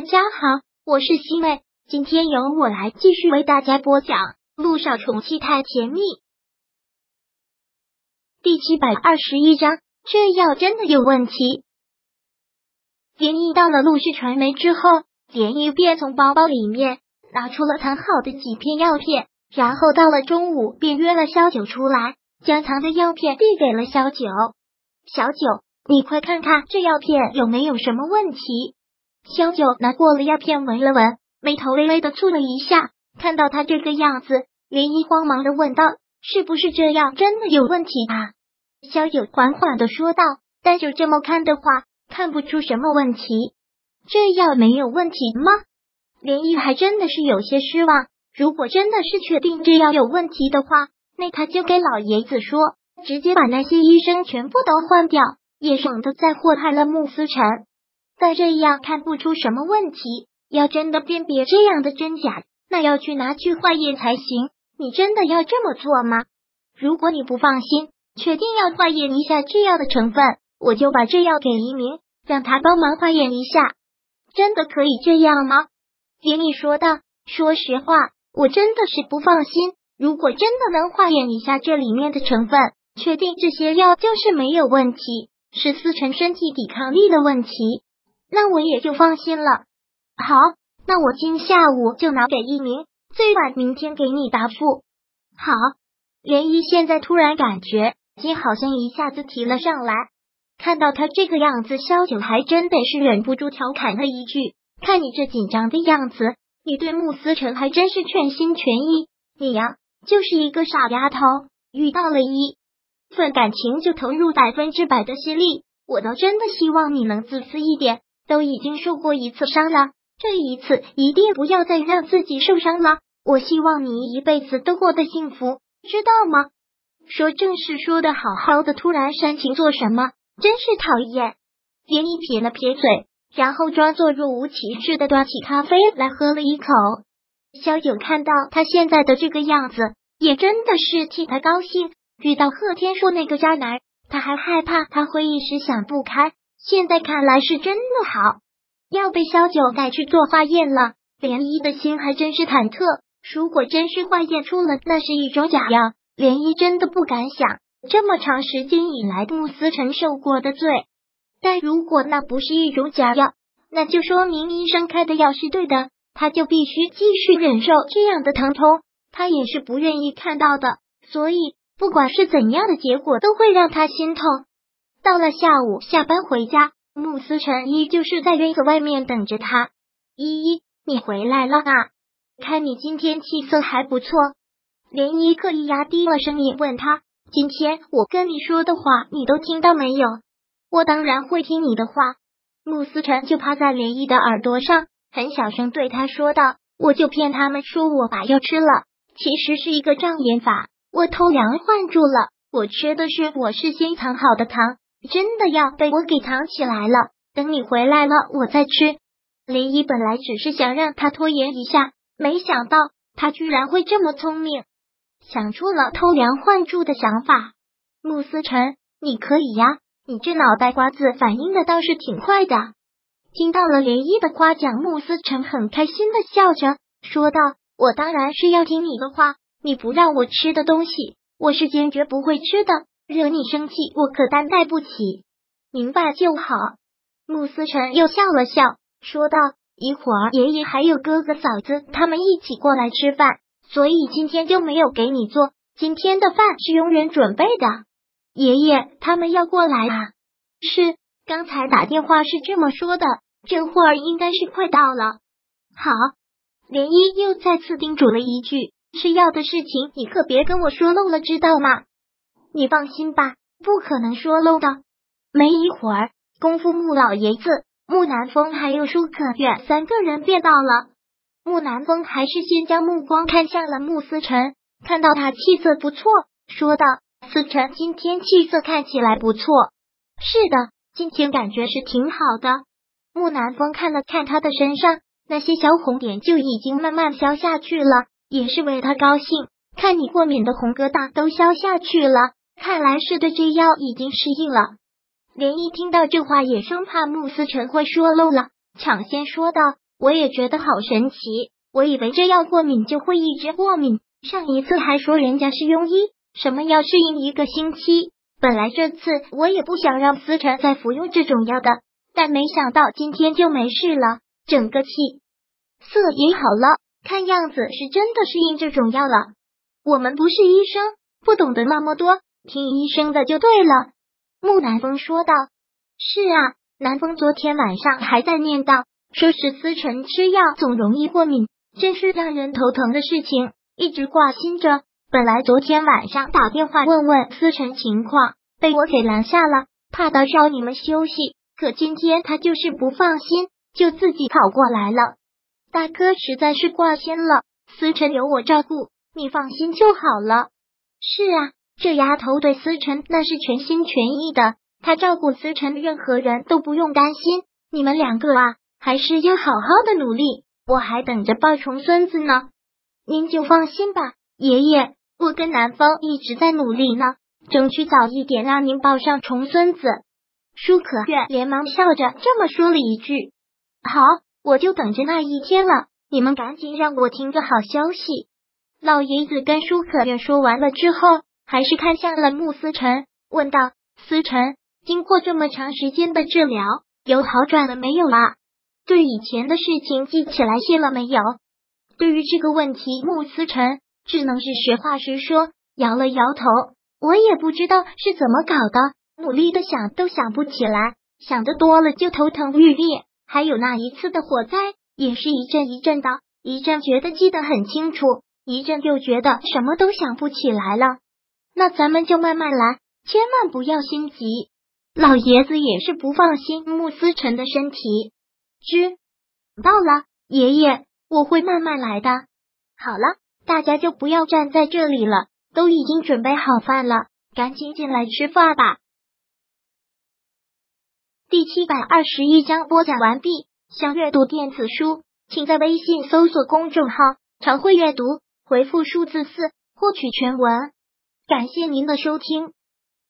大家好，我是西妹，今天由我来继续为大家播讲《陆少宠妻太甜蜜》第七百二十一章。这药真的有问题。连毅到了陆氏传媒之后，连毅便从包包里面拿出了藏好的几片药片，然后到了中午便约了萧九出来，将藏的药片递给了萧九。小九，你快看看这药片有没有什么问题。萧九拿过了药片，闻了闻，眉头微微的蹙了一下。看到他这个样子，连依慌忙的问道：“是不是这样真的有问题啊？”萧九缓缓的说道：“但就这么看的话，看不出什么问题。这药没有问题吗？”连依还真的是有些失望。如果真的是确定这药有问题的话，那他就给老爷子说，直接把那些医生全部都换掉，也省得再祸害了穆思成。但这样看不出什么问题，要真的辨别这样的真假，那要去拿去化验才行。你真的要这么做吗？如果你不放心，确定要化验一下这药的成分，我就把这药给一鸣，让他帮忙化验一下。真的可以这样吗？连毅说道。说实话，我真的是不放心。如果真的能化验一下这里面的成分，确定这些药就是没有问题，是思成身体抵抗力的问题。那我也就放心了。好，那我今下午就拿给一鸣，最晚明天给你答复。好，涟漪现在突然感觉心好像一下子提了上来。看到他这个样子，萧九还真得是忍不住调侃了一句：“看你这紧张的样子，你对穆思成还真是全心全意。你呀，就是一个傻丫头，遇到了一份感情就投入百分之百的心力。我倒真的希望你能自私一点。”都已经受过一次伤了，这一次一定不要再让自己受伤了。我希望你一辈子都过得幸福，知道吗？说正事说的好好的，突然煽情做什么？真是讨厌！连你撇了撇嘴，然后装作若无其事的端起咖啡来喝了一口。萧九看到他现在的这个样子，也真的是替他高兴。遇到贺天硕那个渣男，他还害怕他会一时想不开。现在看来是真的好，要被萧九带去做化验了。涟漪的心还真是忐忑。如果真是化验出了那是一种假药，涟漪真的不敢想这么长时间以来穆思成受过的罪。但如果那不是一种假药，那就说明医生开的药是对的，他就必须继续忍受这样的疼痛，他也是不愿意看到的。所以，不管是怎样的结果，都会让他心痛。到了下午，下班回家，穆思辰依旧是在院子外面等着他。依依，你回来了啊？看你今天气色还不错。涟漪刻意压低了声音问他：“今天我跟你说的话，你都听到没有？”我当然会听你的话。穆思辰就趴在连依的耳朵上，很小声对他说道：“我就骗他们说我把药吃了，其实是一个障眼法，我偷梁换柱了。我吃的是我事先藏好的糖。”真的要被我给藏起来了，等你回来了我再吃。林一本来只是想让他拖延一下，没想到他居然会这么聪明，想出了偷梁换柱的想法。穆思成，你可以呀，你这脑袋瓜子反应的倒是挺快的。听到了林一的夸奖，穆思成很开心的笑着说道：“我当然是要听你的话，你不让我吃的东西，我是坚决不会吃的。”惹你生气，我可担待不起。明白就好。穆思成又笑了笑，说道：“一会儿爷爷还有哥哥嫂子他们一起过来吃饭，所以今天就没有给你做。今天的饭是佣人准备的。爷爷他们要过来啊？是，刚才打电话是这么说的。这会儿应该是快到了。好。”涟漪又再次叮嘱了一句：“吃药的事情你可别跟我说漏了，知道吗？”你放心吧，不可能说漏的。没一会儿，功夫穆老爷子、穆南风还有舒可远三个人便到了。穆南风还是先将目光看向了穆思辰，看到他气色不错，说道：“思辰今天气色看起来不错。”“是的，今天感觉是挺好的。”穆南风看了看他的身上那些小红点，就已经慢慢消下去了，也是为他高兴。看你过敏的红疙瘩都消下去了。看来是对这药已经适应了。连一听到这话，也生怕穆思辰会说漏了，抢先说道：“我也觉得好神奇。我以为这药过敏就会一直过敏，上一次还说人家是庸医，什么药适应一个星期。本来这次我也不想让思辰再服用这种药的，但没想到今天就没事了，整个气色也好了，看样子是真的适应这种药了。我们不是医生，不懂得那么多，听医生的就对了。木南风说道：“是啊，南风昨天晚上还在念叨，说是思辰吃药总容易过敏，真是让人头疼的事情，一直挂心着。”本来昨天晚上打电话问问思辰情况，被我给拦下了，怕打扰你们休息。可今天他就是不放心，就自己跑过来了。大哥实在是挂心了，思辰有我照顾，你放心就好了。是啊，这丫头对思辰那是全心全意的，她照顾思辰，任何人都不用担心。你们两个啊，还是要好好的努力，我还等着抱重孙子呢。您就放心吧，爷爷。我跟南风一直在努力呢，争取早一点让您抱上重孙子。舒可愿连忙笑着这么说了一句：“好，我就等着那一天了。你们赶紧让我听个好消息。”老爷子跟舒可愿说完了之后，还是看向了穆思辰，问道：“思辰，经过这么长时间的治疗，有好转了没有啊？对以前的事情记起来些了没有？”对于这个问题，穆思辰。只能是实话实说，摇了摇头。我也不知道是怎么搞的，努力的想都想不起来，想的多了就头疼欲裂。还有那一次的火灾，也是一阵一阵的，一阵觉得记得很清楚，一阵又觉得什么都想不起来了。那咱们就慢慢来，千万不要心急。老爷子也是不放心穆思辰的身体。知道了，爷爷，我会慢慢来的。好了。大家就不要站在这里了，都已经准备好饭了，赶紧进来吃饭吧。第七百二十一章播讲完毕。想阅读电子书，请在微信搜索公众号“常会阅读”，回复数字四获取全文。感谢您的收听。